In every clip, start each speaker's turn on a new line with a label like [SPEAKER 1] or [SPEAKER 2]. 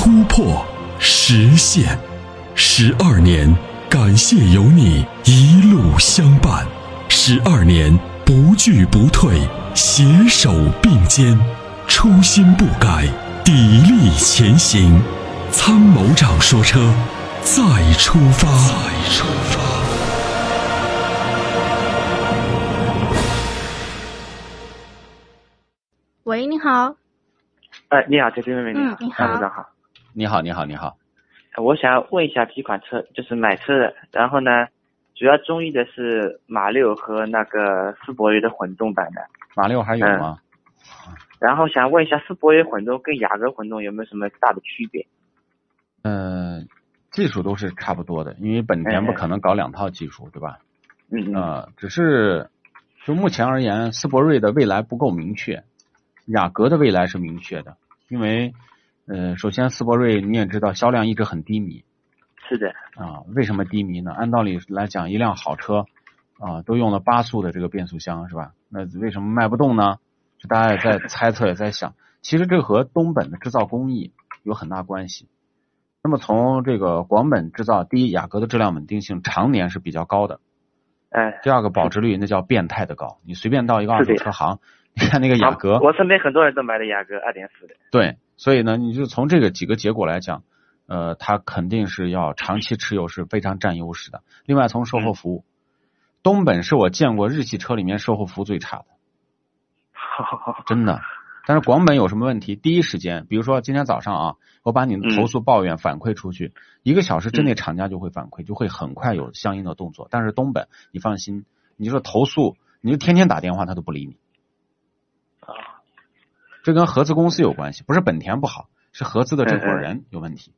[SPEAKER 1] 突破，实现，十二年，感谢有你一路相伴，十二年不惧不退，携手并肩，初心不改，砥砺前行。参谋长说：“车，再出发。”再出发。
[SPEAKER 2] 喂，你好。
[SPEAKER 3] 哎，你好，这边妹妹，
[SPEAKER 2] 嗯，你好，
[SPEAKER 3] 参谋长好。
[SPEAKER 4] 你好，你好，你好。
[SPEAKER 3] 我想问一下几款车，就是买车的，然后呢，主要中意的是马六和那个斯铂瑞的混动版的。
[SPEAKER 4] 马六还有吗？
[SPEAKER 3] 然后想问一下，斯铂瑞混动跟雅阁混动有没有什么大的区别？
[SPEAKER 4] 嗯，技术都是差不多的，因为本田不可能搞两套技术，对吧？
[SPEAKER 3] 嗯
[SPEAKER 4] 嗯。只是就目前而言，斯铂瑞的未来不够明确，雅阁的未来是明确的，因为。呃，首先，斯铂瑞你也知道销量一直很低迷，
[SPEAKER 3] 是的
[SPEAKER 4] 啊，为什么低迷呢？按道理来讲，一辆好车啊，都用了八速的这个变速箱，是吧？那为什么卖不动呢？就大家也在猜测，也在想，其实这和东本的制造工艺有很大关系。那么从这个广本制造，第一，雅阁的质量稳定性常年是比较高的，
[SPEAKER 3] 哎，
[SPEAKER 4] 第二个保值率那叫变态的高，你随便到一个二手车行，你看那个雅阁，
[SPEAKER 3] 我身边很多人都买的雅阁二点四的，
[SPEAKER 4] 对。所以呢，你就从这个几个结果来讲，呃，它肯定是要长期持有是非常占优势的。另外，从售后服务，东本是我见过日系车里面售后服务最差的，真的。但是广本有什么问题？第一时间，比如说今天早上啊，我把你的投诉抱怨反馈出去，一个小时之内厂家就会反馈，就会很快有相应的动作。但是东本，你放心，你就说投诉，你就天天打电话，他都不理你。这跟合资公司有关系，不是本田不好，是合资的这伙人有问题。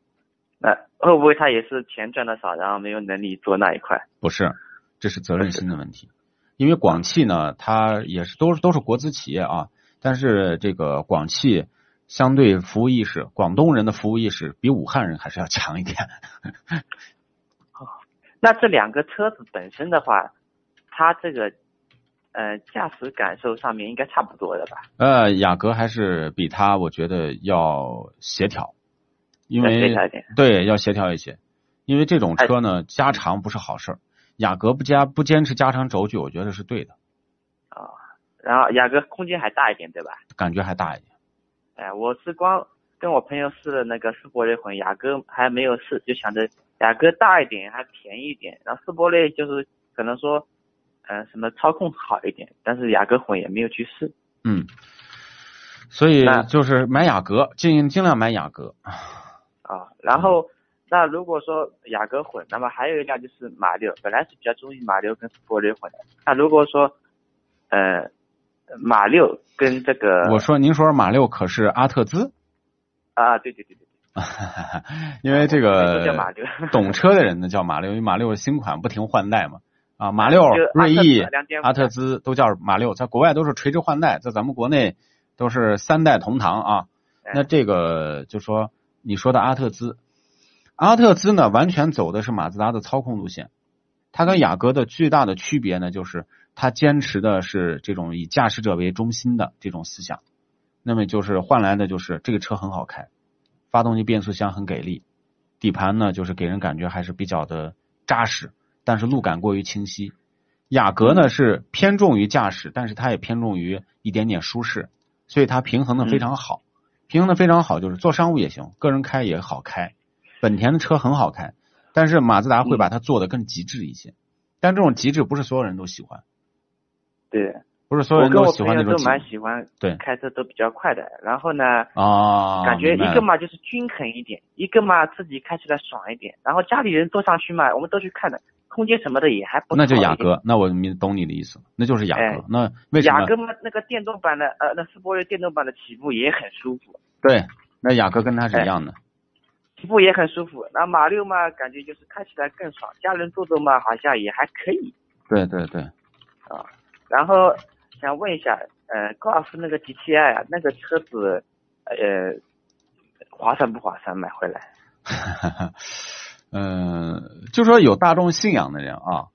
[SPEAKER 3] 那会不会他也是钱赚的少，然后没有能力做那一块？
[SPEAKER 4] 不是，这是责任心的问题。因为广汽呢，它也是都是都是国资企业啊，但是这个广汽相对服务意识，广东人的服务意识比武汉人还是要强一点。
[SPEAKER 3] 那这两个车子本身的话，它这个。呃，驾驶感受上面应该差不多的吧？
[SPEAKER 4] 呃，雅阁还是比它，我觉得要协调，因为对，要协调一些。因为这种车呢，加长不是好事儿。雅阁不加不坚持加长轴距，我觉得是对的。
[SPEAKER 3] 啊，然后雅阁空间还大一点，对吧？
[SPEAKER 4] 感觉还大一点。
[SPEAKER 3] 哎，我是光跟我朋友试了那个斯铂雷混，雅阁还没有试，就想着雅阁大一点还便宜一点，然后斯铂雷就是可能说。嗯，什么操控好一点，但是雅阁混也没有去试。
[SPEAKER 4] 嗯，所以就是买雅阁，尽尽量买雅阁。
[SPEAKER 3] 啊，然后那如果说雅阁混，那么还有一辆就是马六，本来是比较中意马六跟斯铂雷混的。那如果说，呃，马六跟这个，
[SPEAKER 4] 我说您说马六可是阿特兹？
[SPEAKER 3] 啊，对对对对
[SPEAKER 4] 对。因为这个懂车的人呢叫马六，因为马六新款不停换代嘛。啊，马六、锐意、阿特兹都叫马六，在国外都是垂直换代，在咱们国内都是三代同堂啊。那这个就说你说的阿特兹，阿特兹呢完全走的是马自达的操控路线，它跟雅阁的最大的区别呢就是它坚持的是这种以驾驶者为中心的这种思想，那么就是换来的就是这个车很好开，发动机变速箱很给力，底盘呢就是给人感觉还是比较的扎实。但是路感过于清晰，雅阁呢是偏重于驾驶，但是它也偏重于一点点舒适，所以它平衡的非常好，平衡的非常好，就是做商务也行，个人开也好开。本田的车很好开，但是马自达会把它做的更极致一些，但这种极致不是所有人都喜欢。
[SPEAKER 3] 对，
[SPEAKER 4] 不是所有人都喜欢那种。
[SPEAKER 3] 都蛮喜欢，
[SPEAKER 4] 对，
[SPEAKER 3] 开车都比较快的。然后呢，
[SPEAKER 4] 啊，
[SPEAKER 3] 感觉一个嘛就是均衡一点，一个嘛自己开起来爽一点，然后家里人坐上去嘛，我们都去看的。空间什么的也还不错。
[SPEAKER 4] 那就雅阁，那我明懂你的意思，那就是雅阁。那为什
[SPEAKER 3] 么？雅阁嘛，那个电动版的，呃，那斯铂瑞电动版的起步也很舒服。
[SPEAKER 4] 对，那雅阁跟它是一样的。
[SPEAKER 3] 起步也很舒服。那马六嘛，感觉就是开起来更爽，家人坐坐嘛，好像也还可以。
[SPEAKER 4] 对对对，
[SPEAKER 3] 啊，然后想问一下，呃，高尔夫那个 GTI 啊，那个车子，呃，划算不划算买回来？
[SPEAKER 4] 嗯，就说有大众信仰的人啊，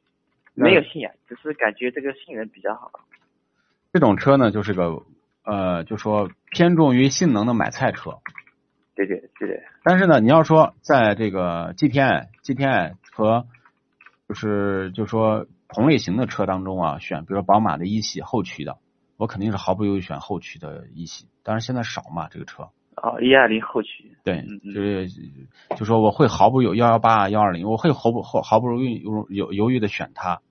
[SPEAKER 3] 没有信仰，只是感觉这个性能比较好。
[SPEAKER 4] 这种车呢，就是个呃，就说偏重于性能的买菜车。
[SPEAKER 3] 对对对对。
[SPEAKER 4] 但是呢，你要说在这个 GTI、GTI 和就是就说同类型的车当中啊，选比如说宝马的一系后驱的，我肯定是毫不犹豫选后驱的一系。但是现在少嘛，这个车。
[SPEAKER 3] 哦，一二零后驱。
[SPEAKER 4] 对，就是就说我会毫不犹幺幺八幺二零，我会毫不毫毫不犹豫犹犹豫的选它，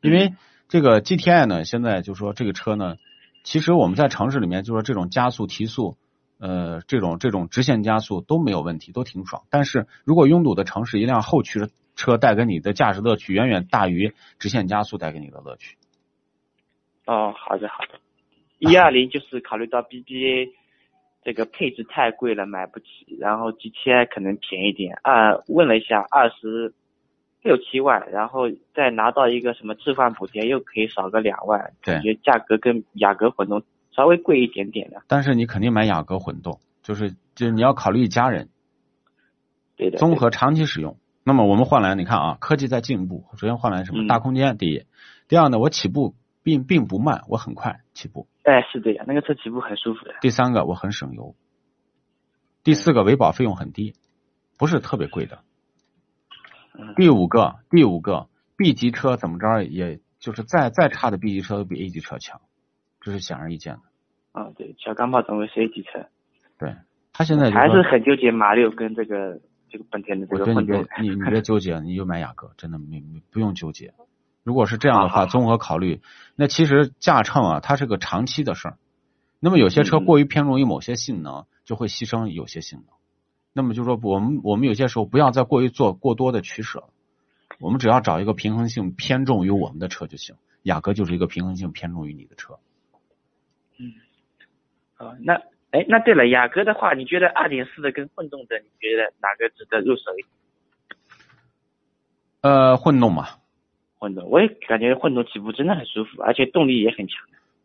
[SPEAKER 4] 因为。这个 GTI 呢，现在就说这个车呢，其实我们在城市里面就说这种加速提速，呃，这种这种直线加速都没有问题，都挺爽。但是如果拥堵的城市，一辆后驱的车带给你的驾驶乐趣远远大于直线加速带给你的乐趣。
[SPEAKER 3] 哦，好的好的，一二零就是考虑到 BBA 这个配置太贵了买不起，然后 GTI 可能便宜点。啊，问了一下，二十。六七万，然后再拿到一个什么置换补贴，又可以少个两万，感觉价格跟雅阁混动稍微贵一点点的。
[SPEAKER 4] 但是你肯定买雅阁混动，就是就是你要考虑一家人，
[SPEAKER 3] 对的，
[SPEAKER 4] 综合长期使用。那么我们换来，你看啊，科技在进步，首先换来什么？大空间，第一，第二呢，我起步并并不慢，我很快起步。
[SPEAKER 3] 哎，是这样，那个车起步很舒服的。
[SPEAKER 4] 第三个，我很省油。第四个，维保费用很低，不是特别贵的。第五个，第五个 B 级车怎么着，也就是再再差的 B 级车都比 A 级车强，这是显而易见的。
[SPEAKER 3] 啊，对，小钢炮总归是 A 级车。
[SPEAKER 4] 对，他现在
[SPEAKER 3] 还是很纠结马六跟这个这个本田的这个混动。
[SPEAKER 4] 你你别纠结，你就买雅阁，真的没没不用纠结。如果是这样的话，综合考虑，那其实驾乘啊，它是个长期的事儿。那么有些车过于偏重于某些性能，就会牺牲有些性能。那么就说，我们我们有些时候不要再过于做过多的取舍，我们只要找一个平衡性偏重于我们的车就行。雅阁就是一个平衡性偏重于你的车。
[SPEAKER 3] 嗯，好，那哎，那对了，雅阁的话，你觉得二点四的跟混动的，你觉得哪个值得入手一点？
[SPEAKER 4] 呃，混动嘛。
[SPEAKER 3] 混动，我也感觉混动起步真的很舒服，而且动力也很强。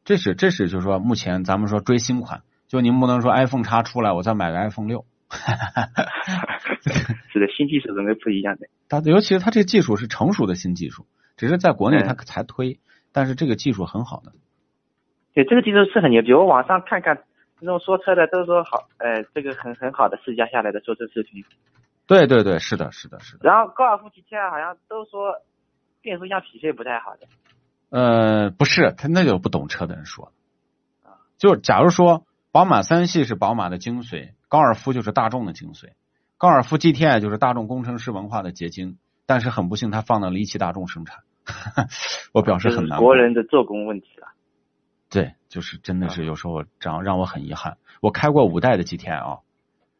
[SPEAKER 4] 这是这是就是说，目前咱们说追新款，就您不能说 iPhone 叉出来，我再买个 iPhone 六。
[SPEAKER 3] 是的，新技术总是不一样的。
[SPEAKER 4] 它尤其是它这个技术是成熟的新技术，只是在国内它才推，但是这个技术很好的。
[SPEAKER 3] 对，这个技术是很牛逼。我网上看看，那种说车的都说好，呃，这个很很好的试驾下来的说车视频。
[SPEAKER 4] 对对对，是的，是的，是的。
[SPEAKER 3] 然后高尔夫 GTI 好像都说变速箱匹配不太好的。
[SPEAKER 4] 呃，不是，他那就不懂车的人说。啊，就假如说宝马三系是宝马的精髓。高尔夫就是大众的精髓，高尔夫 GTI 就是大众工程师文化的结晶，但是很不幸，它放到了一汽大众生产，我表示很难
[SPEAKER 3] 过。国人的做工问题啊。
[SPEAKER 4] 对，就是真的是有时候这样让我很遗憾。我开过五代的 GTI 啊，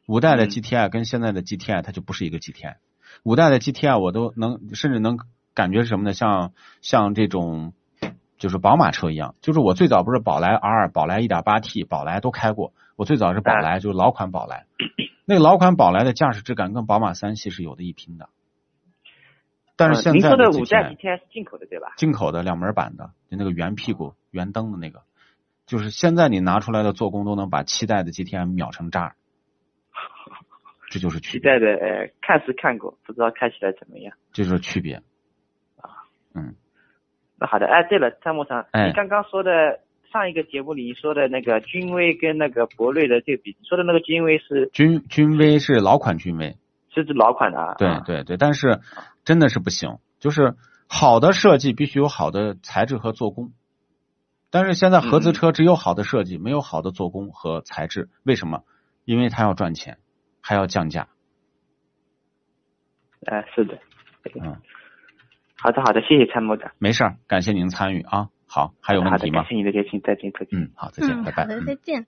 [SPEAKER 4] 五代的 GTI 跟现在的 GTI 它就不是一个 GTI，五代的 GTI 我都能甚至能感觉是什么呢？像像这种就是宝马车一样，就是我最早不是宝来 R、宝来 1.8T、宝来都开过。我最早是宝来，就是老款宝来，那个老款宝来的驾驶质感跟宝马三系是有的一拼的。但是现在您
[SPEAKER 3] 说的五代 GTI 是进口的对吧？
[SPEAKER 4] 进口的两门版的，就那个圆屁股、圆灯的那个，就是现在你拿出来的做工都能把七代的 GTM 秒成渣。这就是区
[SPEAKER 3] 别。七代的呃，看是看过，不知道开起来怎么样。
[SPEAKER 4] 这就是区别。
[SPEAKER 3] 啊，
[SPEAKER 4] 嗯。
[SPEAKER 3] 那好的，哎，对了，参谋长，你刚刚说的。上一个节目里说的那个君威跟那个博瑞的对比，说的那个君威是
[SPEAKER 4] 君君威是老款君威，
[SPEAKER 3] 是指老款的啊。
[SPEAKER 4] 对对对，但是真的是不行，就是好的设计必须有好的材质和做工，但是现在合资车只有好的设计，没有好的做工和材质，为什么？因为它要赚钱，还要降价。
[SPEAKER 3] 哎，是的。嗯，好的好的，谢谢参谋长。
[SPEAKER 4] 没事儿，感谢您参与啊。好，还有问题吗？
[SPEAKER 3] 感谢你的热情，再见，再见。
[SPEAKER 4] 嗯，好，再见，拜拜。好
[SPEAKER 2] 的，再见。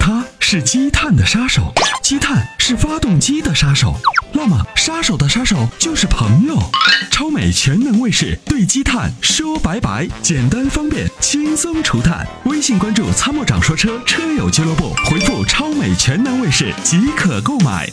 [SPEAKER 1] 他是积碳的杀手，积碳是发动机的杀手。那么，杀手的杀手就是朋友。超美全能卫士对积碳说拜拜，简单方便，轻松除碳。微信关注“参谋长说车”车友俱乐部，回复“超美”。全能卫士即可购买。